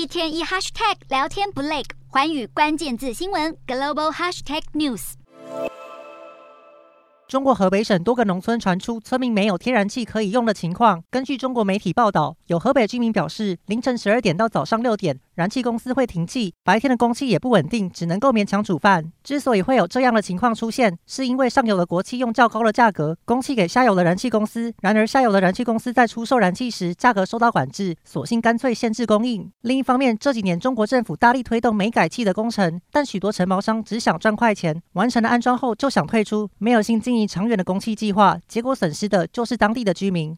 一天一 hashtag 聊天不累，寰宇关键字新闻 global hashtag news。中国河北省多个农村传出村民没有天然气可以用的情况。根据中国媒体报道，有河北居民表示，凌晨十二点到早上六点，燃气公司会停气，白天的供气也不稳定，只能够勉强煮饭。之所以会有这样的情况出现，是因为上游的国企用较高的价格供气给下游的燃气公司，然而下游的燃气公司在出售燃气时，价格受到管制，索性干脆限制供应。另一方面，这几年中国政府大力推动煤改气的工程，但许多承包商只想赚快钱，完成了安装后就想退出，没有新经营。长远的供气计划，结果损失的就是当地的居民。